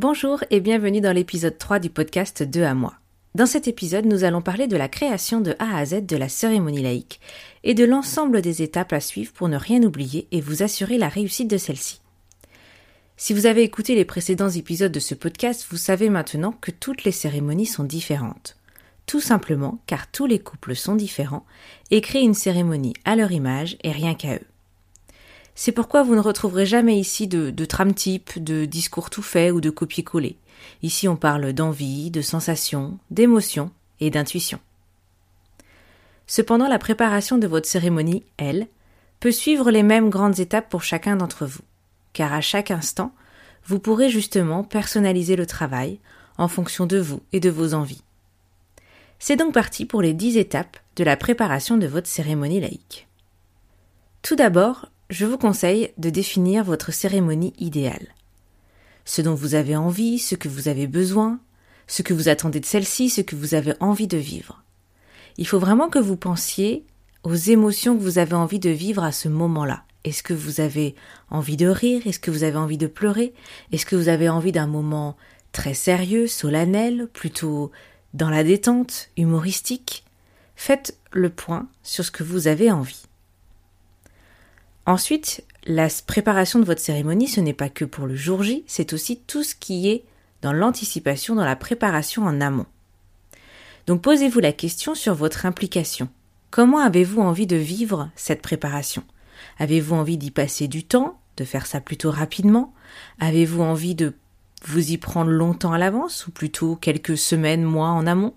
Bonjour et bienvenue dans l'épisode 3 du podcast 2 à moi. Dans cet épisode, nous allons parler de la création de A à Z de la cérémonie laïque et de l'ensemble des étapes à suivre pour ne rien oublier et vous assurer la réussite de celle-ci. Si vous avez écouté les précédents épisodes de ce podcast, vous savez maintenant que toutes les cérémonies sont différentes. Tout simplement car tous les couples sont différents et créent une cérémonie à leur image et rien qu'à eux. C'est pourquoi vous ne retrouverez jamais ici de, trame type, de discours tout fait ou de copier-coller. Ici on parle d'envie, de sensation, d'émotion et d'intuition. Cependant, la préparation de votre cérémonie, elle, peut suivre les mêmes grandes étapes pour chacun d'entre vous, car à chaque instant, vous pourrez justement personnaliser le travail en fonction de vous et de vos envies. C'est donc parti pour les dix étapes de la préparation de votre cérémonie laïque. Tout d'abord, je vous conseille de définir votre cérémonie idéale. Ce dont vous avez envie, ce que vous avez besoin, ce que vous attendez de celle-ci, ce que vous avez envie de vivre. Il faut vraiment que vous pensiez aux émotions que vous avez envie de vivre à ce moment-là. Est-ce que vous avez envie de rire? Est-ce que vous avez envie de pleurer? Est-ce que vous avez envie d'un moment très sérieux, solennel, plutôt dans la détente, humoristique? Faites le point sur ce que vous avez envie. Ensuite, la préparation de votre cérémonie, ce n'est pas que pour le jour J, c'est aussi tout ce qui est dans l'anticipation, dans la préparation en amont. Donc posez-vous la question sur votre implication. Comment avez-vous envie de vivre cette préparation? Avez-vous envie d'y passer du temps, de faire ça plutôt rapidement? Avez-vous envie de vous y prendre longtemps à l'avance ou plutôt quelques semaines, mois en amont?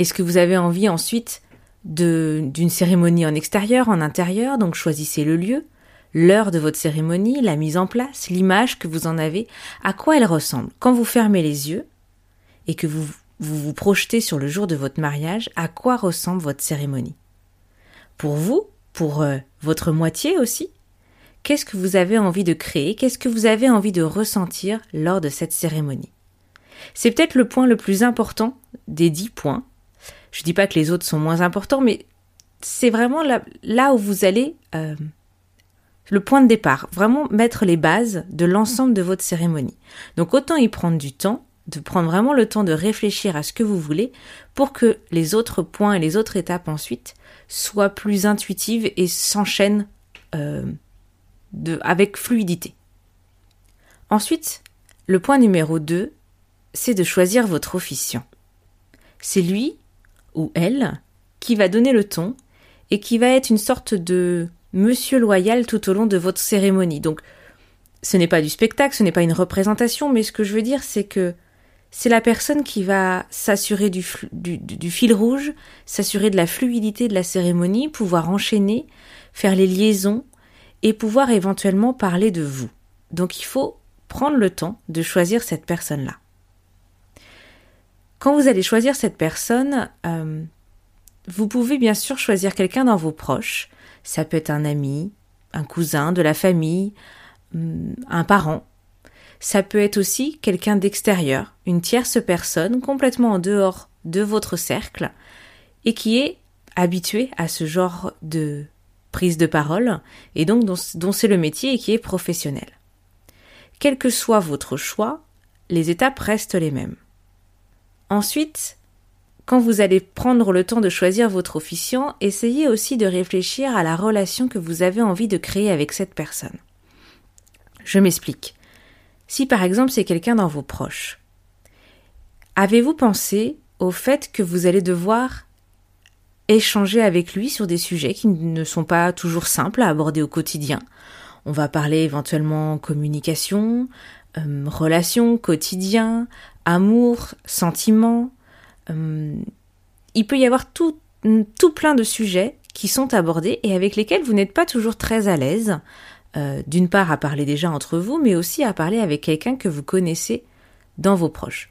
Est-ce que vous avez envie ensuite d'une cérémonie en extérieur, en intérieur, donc choisissez le lieu, l'heure de votre cérémonie, la mise en place, l'image que vous en avez, à quoi elle ressemble. Quand vous fermez les yeux et que vous vous, projetez sur le jour de votre mariage, à quoi ressemble votre cérémonie? Pour vous, pour euh, votre moitié aussi, qu'est-ce que vous avez envie de créer, qu'est-ce que vous avez envie de ressentir lors de cette cérémonie? C'est peut-être le point le plus important des dix points je dis pas que les autres sont moins importants, mais c'est vraiment là, où vous allez euh, le point de départ, vraiment mettre les bases de l'ensemble de votre cérémonie. Donc autant y prendre du temps, de prendre vraiment le temps de réfléchir à ce que vous voulez pour que les autres points et les autres étapes ensuite soient plus intuitives et s'enchaînent euh, avec fluidité. Ensuite, le point numéro 2, c'est de choisir votre officiant. C'est lui ou elle qui va donner le ton et qui va être une sorte de monsieur loyal tout au long de votre cérémonie. Donc, ce n'est pas du spectacle, ce n'est pas une représentation, mais ce que je veux dire, c'est que c'est la personne qui va s'assurer du, du, fil rouge, s'assurer de la fluidité de la cérémonie, pouvoir enchaîner, faire les liaisons et pouvoir éventuellement parler de vous. Donc il faut prendre le temps de choisir cette personne-là. Quand vous allez choisir cette personne, euh, vous pouvez bien sûr choisir quelqu'un dans vos proches. Ça peut être un ami, un cousin, de la famille, mm, un parent. Ça peut être aussi quelqu'un d'extérieur, une tierce personne complètement en dehors de votre cercle et qui est habitué à ce genre de prise de parole et donc dont, dont c'est le métier et qui est professionnel. Quel que soit votre choix, les étapes restent les mêmes. Ensuite, quand vous allez prendre le temps de choisir votre officiant, essayez aussi de réfléchir à la relation que vous avez envie de créer avec cette personne. Je m'explique. Si par exemple c'est quelqu'un dans vos proches, avez-vous pensé au fait que vous allez devoir échanger avec lui sur des sujets qui ne sont pas toujours simples à aborder au quotidien? On va parler éventuellement communication, euh, relations, quotidien, amour, sentiments. Euh, il peut y avoir tout, plein de sujets qui sont abordés et avec lesquels vous n'êtes pas toujours très à l'aise euh, d'une part à parler déjà entre vous, mais aussi à parler avec quelqu'un que vous connaissez dans vos proches.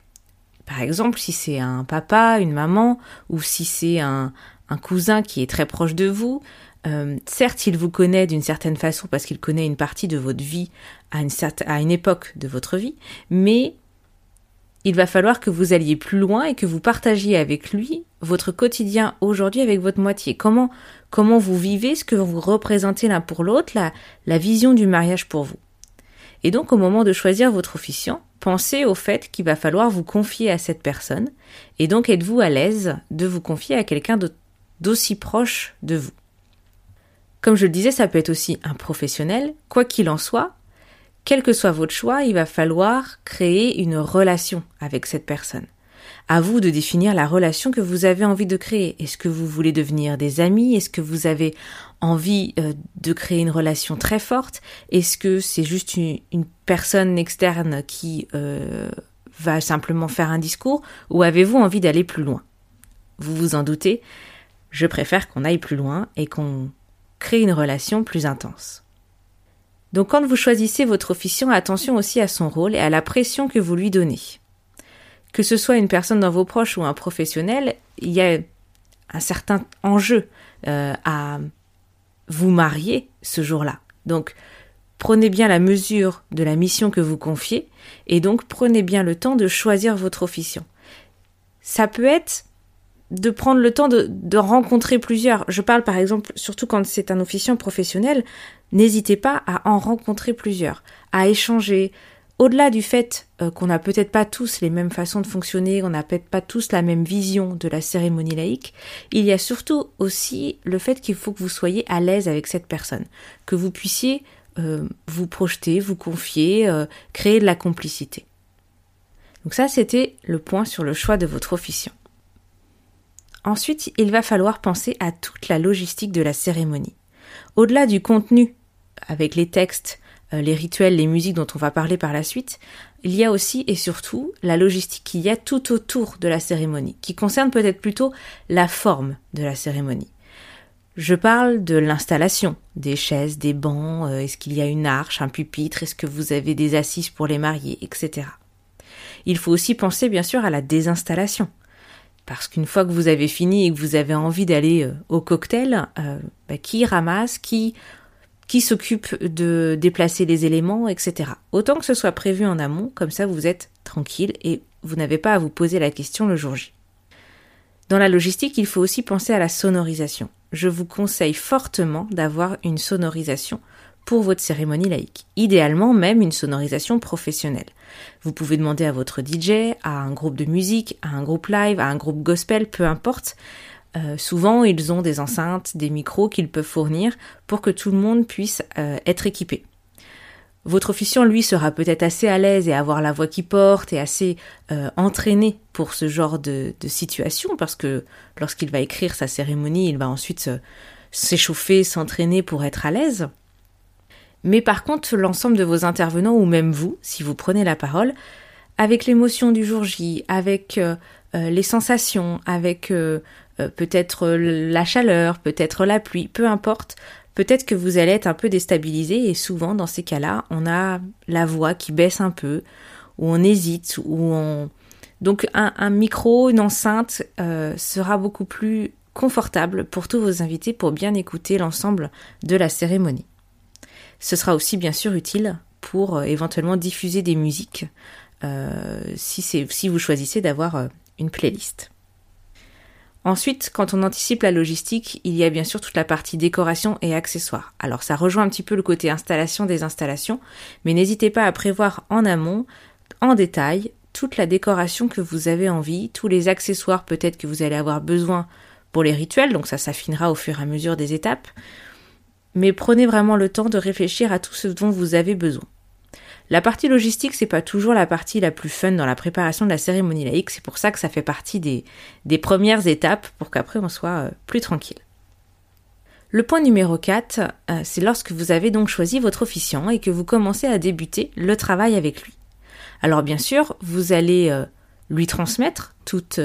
Par exemple, si c'est un papa, une maman, ou si c'est un, cousin qui est très proche de vous, euh, certes, il vous connaît d'une certaine façon parce qu'il connaît une partie de votre vie à une, certaine, à une époque de votre vie, mais il va falloir que vous alliez plus loin et que vous partagiez avec lui votre quotidien aujourd'hui avec votre moitié. Comment, comment vous vivez, ce que vous représentez l'un pour l'autre, la, la vision du mariage pour vous. Et donc, au moment de choisir votre officiant, pensez au fait qu'il va falloir vous confier à cette personne, et donc êtes-vous à l'aise de vous confier à quelqu'un d'aussi proche de vous? Comme je le disais, ça peut être aussi un professionnel. Quoi qu'il en soit, quel que soit votre choix, il va falloir créer une relation avec cette personne. À vous de définir la relation que vous avez envie de créer. Est-ce que vous voulez devenir des amis? Est-ce que vous avez envie euh, de créer une relation très forte? Est-ce que c'est juste une, personne externe qui euh, va simplement faire un discours? Ou avez-vous envie d'aller plus loin? Vous vous en doutez, je préfère qu'on aille plus loin et qu'on crée une relation plus intense. Donc quand vous choisissez votre officiant, attention aussi à son rôle et à la pression que vous lui donnez. Que ce soit une personne dans vos proches ou un professionnel, il y a un certain enjeu euh, à vous marier ce jour-là. Donc prenez bien la mesure de la mission que vous confiez et donc prenez bien le temps de choisir votre officiant. Ça peut être de prendre le temps de, de, rencontrer plusieurs. Je parle par exemple, surtout quand c'est un officiant professionnel, n'hésitez pas à en rencontrer plusieurs, à échanger. Au-delà du fait euh, qu'on n'a peut-être pas tous les mêmes façons de fonctionner, on n'a peut-être pas tous la même vision de la cérémonie laïque, il y a surtout aussi le fait qu'il faut que vous soyez à l'aise avec cette personne, que vous puissiez euh, vous projeter, vous confier, euh, créer de la complicité. Donc ça, c'était le point sur le choix de votre officiant. Ensuite, il va falloir penser à toute la logistique de la cérémonie. Au-delà du contenu, avec les textes, les rituels, les musiques dont on va parler par la suite, il y a aussi et surtout la logistique qu'il y a tout autour de la cérémonie, qui concerne peut-être plutôt la forme de la cérémonie. Je parle de l'installation, des chaises, des bancs, euh, est-ce qu'il y a une arche, un pupitre, est-ce que vous avez des assises pour les mariés, etc. Il faut aussi penser bien sûr à la désinstallation. Parce qu'une fois que vous avez fini et que vous avez envie d'aller euh, au cocktail, euh, bah, qui ramasse, qui, qui s'occupe de déplacer les éléments, etc. Autant que ce soit prévu en amont, comme ça vous êtes tranquille et vous n'avez pas à vous poser la question le jour J. Dans la logistique, il faut aussi penser à la sonorisation. Je vous conseille fortement d'avoir une sonorisation pour votre cérémonie laïque. Idéalement même une sonorisation professionnelle. Vous pouvez demander à votre DJ, à un groupe de musique, à un groupe live, à un groupe gospel, peu importe. Euh, souvent, ils ont des enceintes, des micros qu'ils peuvent fournir pour que tout le monde puisse euh, être équipé. Votre officiant, lui, sera peut-être assez à l'aise et avoir la voix qui porte et assez euh, entraîné pour ce genre de, situation parce que lorsqu'il va écrire sa cérémonie, il va ensuite s'échauffer, s'entraîner pour être à l'aise. Mais par contre, l'ensemble de vos intervenants, ou même vous, si vous prenez la parole, avec l'émotion du jour J, avec les sensations, avec peut-être la chaleur, peut-être la pluie, peu importe, peut-être que vous allez être un peu déstabilisé et souvent dans ces cas-là, on a la voix qui baisse un peu, ou on hésite, ou on... Donc un, micro, une enceinte sera beaucoup plus confortable pour tous vos invités pour bien écouter l'ensemble de la cérémonie. Ce sera aussi bien sûr utile pour euh, éventuellement diffuser des musiques euh, si, si vous choisissez d'avoir euh, une playlist. Ensuite, quand on anticipe la logistique, il y a bien sûr toute la partie décoration et accessoires. Alors ça rejoint un petit peu le côté installation des installations, mais n'hésitez pas à prévoir en amont, en détail, toute la décoration que vous avez envie, tous les accessoires peut-être que vous allez avoir besoin pour les rituels, donc ça s'affinera au fur et à mesure des étapes mais prenez vraiment le temps de réfléchir à tout ce dont vous avez besoin. La partie logistique, c'est pas toujours la partie la plus fun dans la préparation de la cérémonie laïque, c'est pour ça que ça fait partie des, premières étapes pour qu'après on soit euh, plus tranquille. Le point numéro 4, euh, c'est lorsque vous avez donc choisi votre officiant et que vous commencez à débuter le travail avec lui. Alors bien sûr, vous allez euh, lui transmettre toute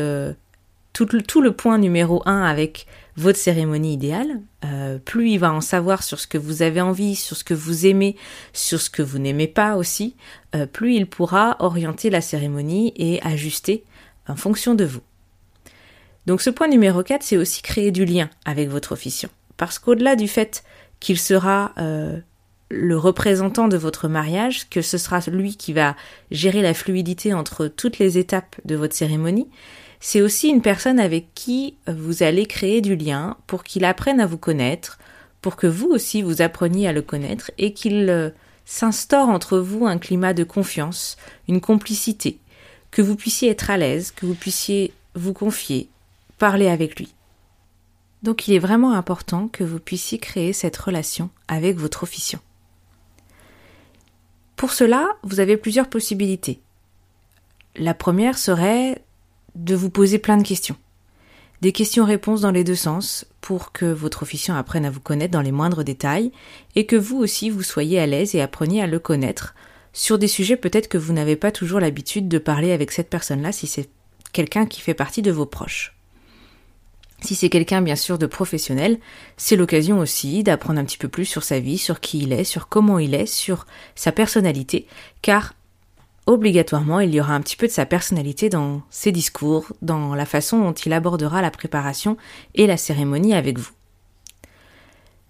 tout, le point numéro 1 avec votre cérémonie idéale, euh, plus il va en savoir sur ce que vous avez envie, sur ce que vous aimez, sur ce que vous n'aimez pas aussi, euh, plus il pourra orienter la cérémonie et ajuster en fonction de vous. Donc ce point numéro 4, c'est aussi créer du lien avec votre officiant. Parce qu'au-delà du fait qu'il sera euh, le représentant de votre mariage, que ce sera lui qui va gérer la fluidité entre toutes les étapes de votre cérémonie, c'est aussi une personne avec qui vous allez créer du lien pour qu'il apprenne à vous connaître, pour que vous aussi vous appreniez à le connaître et qu'il euh, s'instaure entre vous un climat de confiance, une complicité, que vous puissiez être à l'aise, que vous puissiez vous confier, parler avec lui. Donc il est vraiment important que vous puissiez créer cette relation avec votre officiant. Pour cela, vous avez plusieurs possibilités. La première serait de vous poser plein de questions. Des questions-réponses dans les deux sens pour que votre officiant apprenne à vous connaître dans les moindres détails et que vous aussi vous soyez à l'aise et appreniez à le connaître sur des sujets peut-être que vous n'avez pas toujours l'habitude de parler avec cette personne-là si c'est quelqu'un qui fait partie de vos proches. Si c'est quelqu'un bien sûr de professionnel, c'est l'occasion aussi d'apprendre un petit peu plus sur sa vie, sur qui il est, sur comment il est, sur sa personnalité, car obligatoirement il y aura un petit peu de sa personnalité dans ses discours, dans la façon dont il abordera la préparation et la cérémonie avec vous.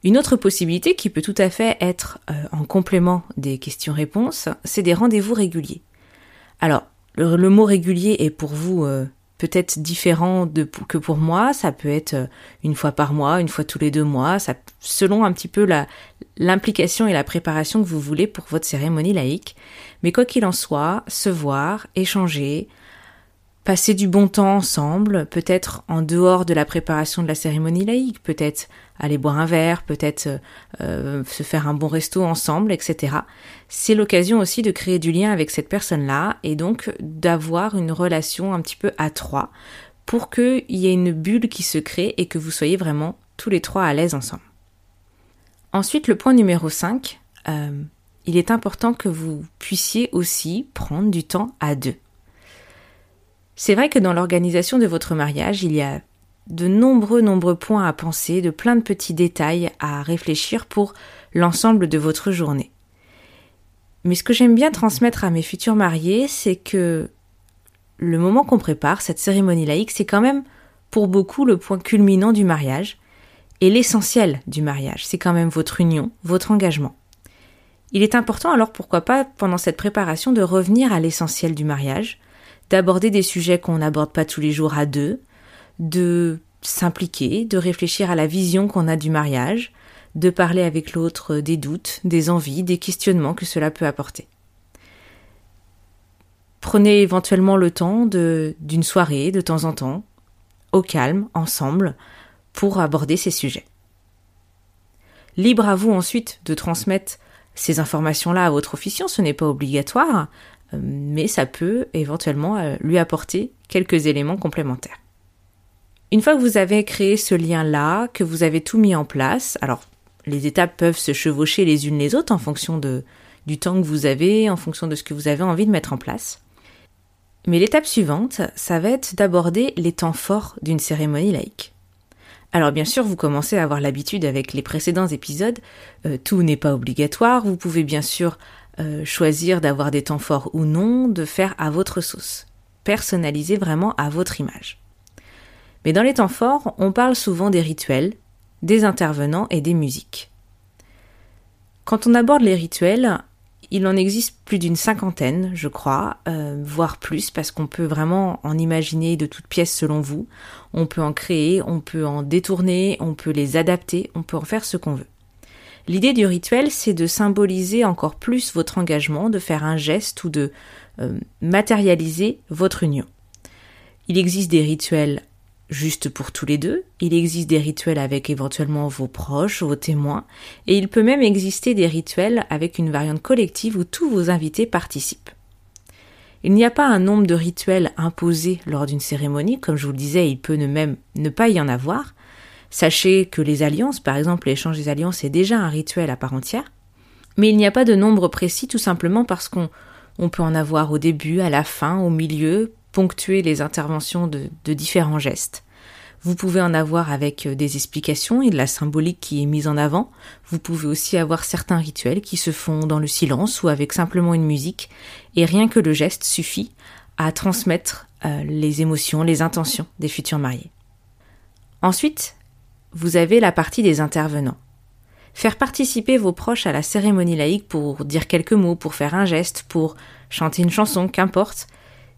Une autre possibilité qui peut tout à fait être euh, en complément des questions-réponses, c'est des rendez-vous réguliers. Alors, le, mot régulier est pour vous euh, peut-être différent que pour moi. Ça peut être euh, une fois par mois, une fois tous les deux mois, ça, selon un petit peu l'implication et la préparation que vous voulez pour votre cérémonie laïque. Mais quoi qu'il en soit, se voir, échanger, passer du bon temps ensemble, peut-être en dehors de la préparation de la cérémonie laïque, peut-être aller boire un verre, peut-être euh, se faire un bon resto ensemble, etc. C'est l'occasion aussi de créer du lien avec cette personne-là et donc d'avoir une relation un petit peu à trois pour qu'il y ait une bulle qui se crée et que vous soyez vraiment tous les trois à l'aise ensemble. Ensuite, le point numéro 5, euh, il est important que vous puissiez aussi prendre du temps à deux. C'est vrai que dans l'organisation de votre mariage, il y a de nombreux, nombreux points à penser, de plein de petits détails à réfléchir pour l'ensemble de votre journée. Mais ce que j'aime bien transmettre à mes futurs mariés, c'est que le moment qu'on prépare, cette cérémonie laïque, c'est quand même pour beaucoup le point culminant du mariage et l'essentiel du mariage. C'est quand même votre union, votre engagement. Il est important alors pourquoi pas pendant cette préparation de revenir à l'essentiel du mariage, d'aborder des sujets qu'on n'aborde pas tous les jours à deux, de s'impliquer, de réfléchir à la vision qu'on a du mariage, de parler avec l'autre des doutes, des envies, des questionnements que cela peut apporter. Prenez éventuellement le temps d'une soirée de temps en temps, au calme, ensemble, pour aborder ces sujets. Libre à vous ensuite de transmettre ces informations-là à votre officiant, ce n'est pas obligatoire, mais ça peut éventuellement euh, lui apporter quelques éléments complémentaires. Une fois que vous avez créé ce lien-là, que vous avez tout mis en place, alors les étapes peuvent se chevaucher les unes les autres en fonction de, du temps que vous avez, en fonction de ce que vous avez envie de mettre en place. Mais l'étape suivante, ça va être d'aborder les temps forts d'une cérémonie laïque. Alors bien sûr, vous commencez à avoir l'habitude avec les précédents épisodes, euh, tout n'est pas obligatoire, vous pouvez bien sûr euh, choisir d'avoir des temps forts ou non, de faire à votre sauce. Personnaliser vraiment à votre image. Mais dans les temps forts, on parle souvent des rituels, des intervenants et des musiques. Quand on aborde les rituels, il en existe plus d'une cinquantaine, je crois, euh, voire plus, parce qu'on peut vraiment en imaginer de toutes pièces selon vous. On peut en créer, on peut en détourner, on peut les adapter, on peut en faire ce qu'on veut. L'idée du rituel, c'est de symboliser encore plus votre engagement, de faire un geste ou de euh, matérialiser votre union. Il existe des rituels juste pour tous les deux, il existe des rituels avec éventuellement vos proches, vos témoins, et il peut même exister des rituels avec une variante collective où tous vos invités participent. Il n'y a pas un nombre de rituels imposés lors d'une cérémonie, comme je vous le disais, il peut ne même ne pas y en avoir, Sachez que les alliances, par exemple l'échange des alliances, est déjà un rituel à part entière. Mais il n'y a pas de nombre précis tout simplement parce qu'on peut en avoir au début, à la fin, au milieu, ponctuer les interventions de, différents gestes. Vous pouvez en avoir avec euh, des explications et de la symbolique qui est mise en avant. Vous pouvez aussi avoir certains rituels qui se font dans le silence ou avec simplement une musique. Et rien que le geste suffit à transmettre euh, les émotions, les intentions des futurs mariés. Ensuite, vous avez la partie des intervenants. Faire participer vos proches à la cérémonie laïque pour dire quelques mots, pour faire un geste, pour chanter une chanson, qu'importe,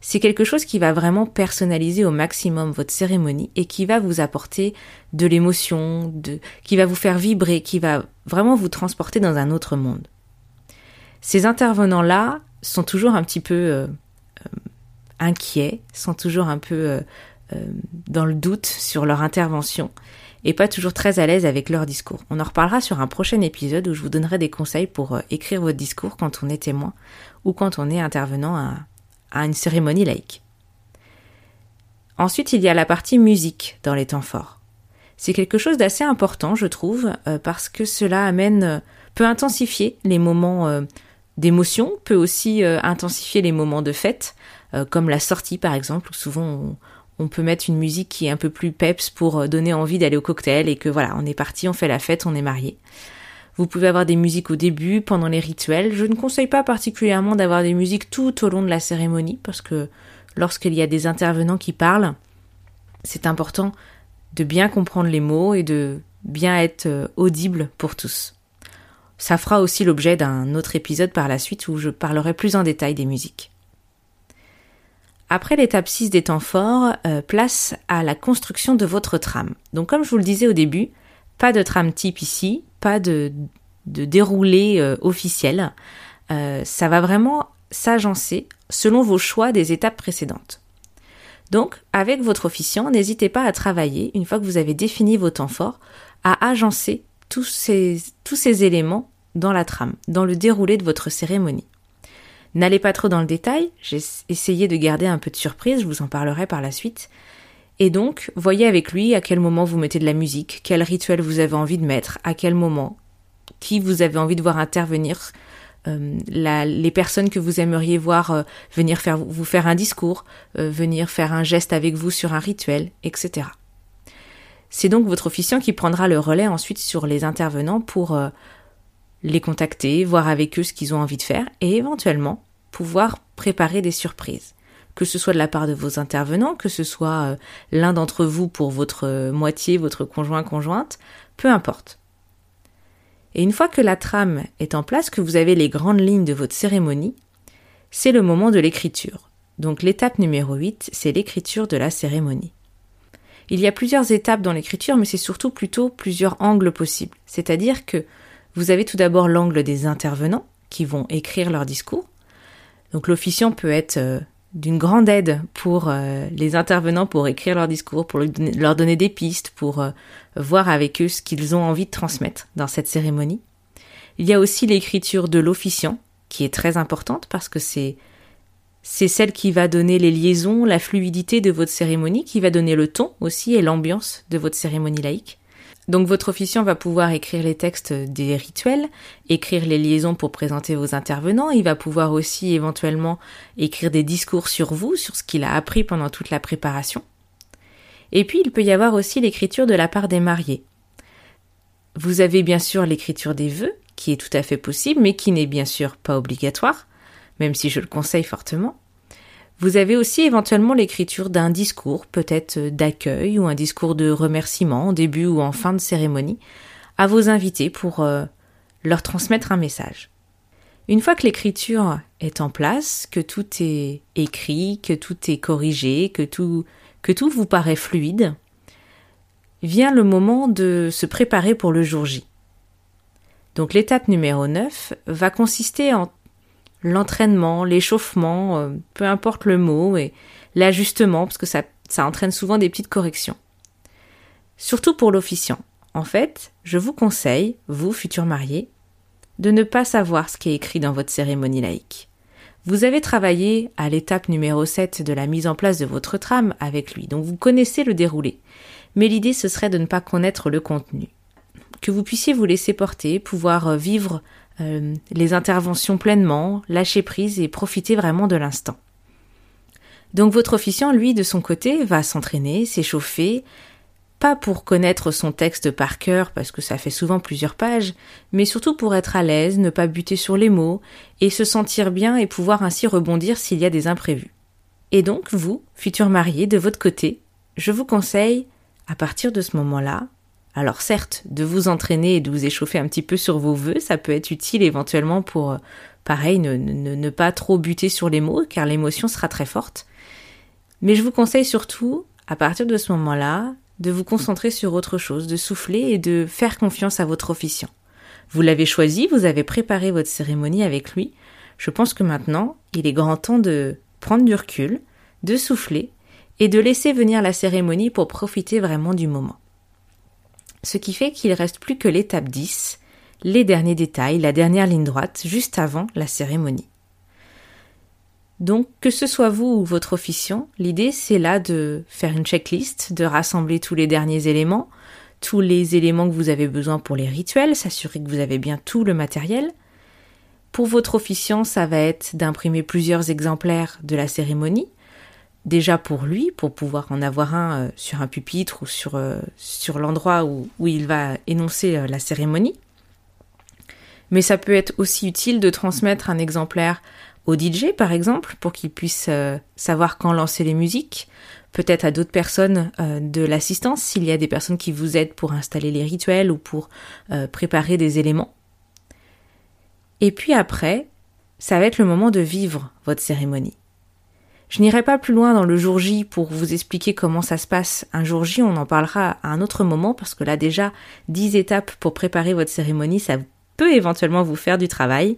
c'est quelque chose qui va vraiment personnaliser au maximum votre cérémonie et qui va vous apporter de l'émotion, qui va vous faire vibrer, qui va vraiment vous transporter dans un autre monde. Ces intervenants-là sont toujours un petit peu euh, euh, inquiets, sont toujours un peu euh, dans le doute sur leur intervention et pas toujours très à l'aise avec leur discours. On en reparlera sur un prochain épisode où je vous donnerai des conseils pour écrire votre discours quand on est témoin ou quand on est intervenant à, une cérémonie laïque. Ensuite, il y a la partie musique dans les temps forts. C'est quelque chose d'assez important, je trouve, euh, parce que cela amène, euh, peut intensifier les moments euh, d'émotion, peut aussi intensifier les moments de fête, comme la sortie par exemple, où souvent on, on, peut mettre une musique qui est un peu plus peps pour donner envie d'aller au cocktail et que voilà, on est parti, on fait la fête, on est marié. Vous pouvez avoir des musiques au début, pendant les rituels. Je ne conseille pas particulièrement d'avoir des musiques tout au long de la cérémonie parce que lorsqu'il y a des intervenants qui parlent, c'est important de bien comprendre les mots et de bien être euh, audible pour tous. Ça fera aussi l'objet d'un autre épisode par la suite où je parlerai plus en détail des musiques. Après l'étape 6 des temps forts, euh, place à la construction de votre trame. Donc comme je vous le disais au début, pas de trame type ici, pas de, déroulé euh, officiel. Euh, ça va vraiment s'agencer selon vos choix des étapes précédentes. Donc, avec votre officiant, n'hésitez pas à travailler, une fois que vous avez défini vos temps forts, à agencer tous ces éléments dans la trame, dans le déroulé de votre cérémonie. N'allez pas trop dans le détail, j'ai essayé de garder un peu de surprise, je vous en parlerai par la suite, et donc, voyez avec lui à quel moment vous mettez de la musique, quel rituel vous avez envie de mettre, à quel moment, qui vous avez envie de voir intervenir, euh, les personnes que vous aimeriez voir euh, venir faire, vous faire un discours, euh, venir faire un geste avec vous sur un rituel, etc. C'est donc votre officiant qui prendra le relais ensuite sur les intervenants pour les contacter, voir avec eux ce qu'ils ont envie de faire et éventuellement pouvoir préparer des surprises que ce soit de la part de vos intervenants, que ce soit euh, l'un d'entre vous pour votre euh, moitié, votre conjoint, conjointe, peu importe. Et une fois que la trame est en place, que vous avez les grandes lignes de votre cérémonie, c'est le moment de l'écriture. Donc l'étape numéro 8, c'est l'écriture de la cérémonie. Il y a plusieurs étapes dans l'écriture, mais c'est surtout plutôt plusieurs angles possibles. C'est-à-dire que vous avez tout d'abord l'angle des intervenants qui vont écrire leur discours. Donc l'officiant peut être euh, d'une grande aide pour euh, les intervenants pour écrire leur discours, pour leur donner des pistes, pour euh, voir avec eux ce qu'ils ont envie de transmettre dans cette cérémonie. Il y a aussi l'écriture de l'officiant, qui est très importante parce que c'est c'est celle qui va donner les liaisons, la fluidité de votre cérémonie, qui va donner le ton aussi et l'ambiance de votre cérémonie laïque. Donc votre officiant va pouvoir écrire les textes des rituels, écrire les liaisons pour présenter vos intervenants, il va pouvoir aussi éventuellement écrire des discours sur vous, sur ce qu'il a appris pendant toute la préparation. Et puis il peut y avoir aussi l'écriture de la part des mariés. Vous avez bien sûr l'écriture des vœux, qui est tout à fait possible, mais qui n'est bien sûr pas obligatoire, même si je le conseille fortement. Vous avez aussi éventuellement l'écriture d'un discours, peut-être d'accueil ou un discours de remerciement en début ou en fin de cérémonie, à vos invités pour euh, leur transmettre un message. Une fois que l'écriture est en place, que tout est écrit, que tout est corrigé, que tout, que tout vous paraît fluide, vient le moment de se préparer pour le jour J. Donc l'étape numéro 9 va consister en l'entraînement, l'échauffement, euh, peu importe le mot, et l'ajustement, parce que ça, ça entraîne souvent des petites corrections. Surtout pour l'officiant. En fait, je vous conseille, vous, futurs mariés, de ne pas savoir ce qui est écrit dans votre cérémonie laïque. Vous avez travaillé à l'étape numéro 7 de la mise en place de votre trame avec lui, donc vous connaissez le déroulé. Mais l'idée ce serait de ne pas connaître le contenu. Que vous puissiez vous laisser porter, pouvoir euh, vivre euh, les interventions pleinement, lâcher prise et profiter vraiment de l'instant. Donc votre officiant, lui, de son côté, va s'entraîner, s'échauffer, pas pour connaître son texte par cœur, parce que ça fait souvent plusieurs pages, mais surtout pour être à l'aise, ne pas buter sur les mots, et se sentir bien et pouvoir ainsi rebondir s'il y a des imprévus. Et donc, vous, futurs mariés, de votre côté, je vous conseille, à partir de ce moment-là, alors certes, de vous entraîner et de vous échauffer un petit peu sur vos vœux, ça peut être utile éventuellement pour, pareil, ne, ne, ne pas trop buter sur les mots, car l'émotion sera très forte. Mais je vous conseille surtout, à partir de ce moment-là, de vous concentrer sur autre chose, de souffler et de faire confiance à votre officiant. Vous l'avez choisi, vous avez préparé votre cérémonie avec lui. Je pense que maintenant, il est grand temps de prendre du recul, de souffler et de laisser venir la cérémonie pour profiter vraiment du moment. Ce qui fait qu'il reste plus que l'étape 10, les derniers détails, la dernière ligne droite, juste avant la cérémonie. Donc, que ce soit vous ou votre officiant, l'idée c'est là de faire une checklist, de rassembler tous les derniers éléments, tous les éléments que vous avez besoin pour les rituels, s'assurer que vous avez bien tout le matériel. Pour votre officiant, ça va être d'imprimer plusieurs exemplaires de la cérémonie, déjà pour lui, pour pouvoir en avoir un euh, sur un pupitre ou sur, euh, sur l'endroit où, où, il va énoncer euh, la cérémonie. Mais ça peut être aussi utile de transmettre un exemplaire au DJ par exemple pour qu'il puisse savoir quand lancer les musiques, peut-être à d'autres personnes de l'assistance s'il y a des personnes qui vous aident pour installer les rituels ou pour préparer des éléments. Et puis après, ça va être le moment de vivre votre cérémonie. Je n'irai pas plus loin dans le jour J pour vous expliquer comment ça se passe. Un jour J, on en parlera à un autre moment parce que là déjà, 10 étapes pour préparer votre cérémonie, ça peut éventuellement vous faire du travail.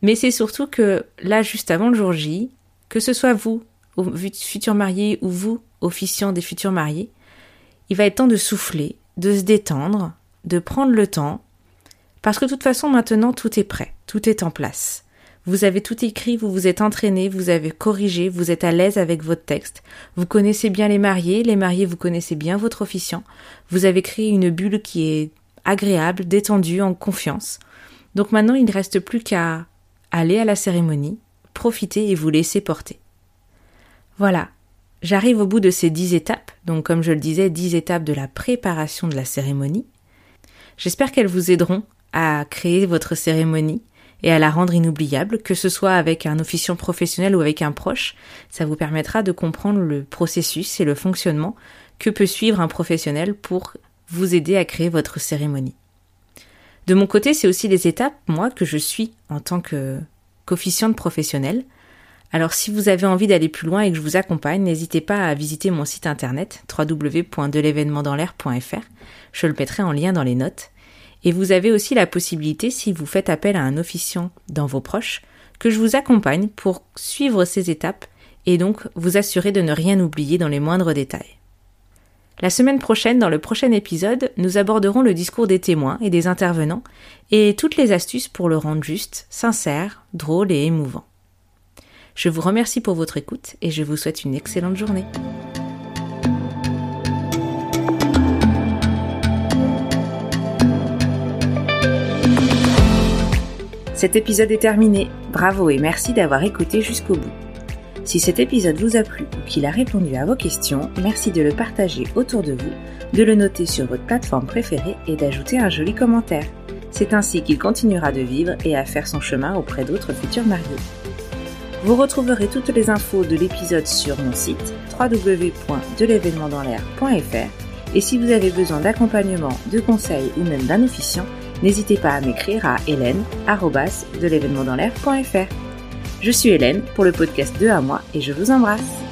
Mais c'est surtout que là, juste avant le jour J, que ce soit vous, futurs mariés, ou vous, officiant des futurs mariés, il va être temps de souffler, de se détendre, de prendre le temps, parce que de toute façon, maintenant, tout est prêt, tout est en place. Vous avez tout écrit, vous vous êtes entraîné, vous avez corrigé, vous êtes à l'aise avec votre texte, vous connaissez bien les mariés, les mariés vous connaissez bien votre officiant, vous avez créé une bulle qui est agréable, détendue, en confiance. Donc maintenant, il ne reste plus qu'à allez à la cérémonie, profitez et vous laissez porter. Voilà, j'arrive au bout de ces dix étapes, donc comme je le disais, dix étapes de la préparation de la cérémonie. J'espère qu'elles vous aideront à créer votre cérémonie et à la rendre inoubliable, que ce soit avec un officiant professionnel ou avec un proche, ça vous permettra de comprendre le processus et le fonctionnement que peut suivre un professionnel pour vous aider à créer votre cérémonie. De mon côté, c'est aussi les étapes, moi, que je suis en tant qu'officiante professionnelle. Alors si vous avez envie d'aller plus loin et que je vous accompagne, n'hésitez pas à visiter mon site internet www.delevénementdanslair.fr. Je le mettrai en lien dans les notes. Et vous avez aussi la possibilité, si vous faites appel à un officiant dans vos proches, que je vous accompagne pour suivre ces étapes et donc vous assurer de ne rien oublier dans les moindres détails. La semaine prochaine, dans le prochain épisode, nous aborderons le discours des témoins et des intervenants et toutes les astuces pour le rendre juste, sincère, drôle et émouvant. Je vous remercie pour votre écoute et je vous souhaite une excellente journée. Cet épisode est terminé. Bravo et merci d'avoir écouté jusqu'au bout. Si cet épisode vous a plu ou qu'il a répondu à vos questions, merci de le partager autour de vous, de le noter sur votre plateforme préférée et d'ajouter un joli commentaire. C'est ainsi qu'il continuera de vivre et à faire son chemin auprès d'autres futurs mariés. Vous retrouverez toutes les infos de l'épisode sur mon site www.delevénementdanslair.fr et si vous avez besoin d'accompagnement, de conseils ou même d'un officiant, n'hésitez pas à m'écrire à hélène.de Je suis Hélène pour le podcast 2 à moi et je vous embrasse.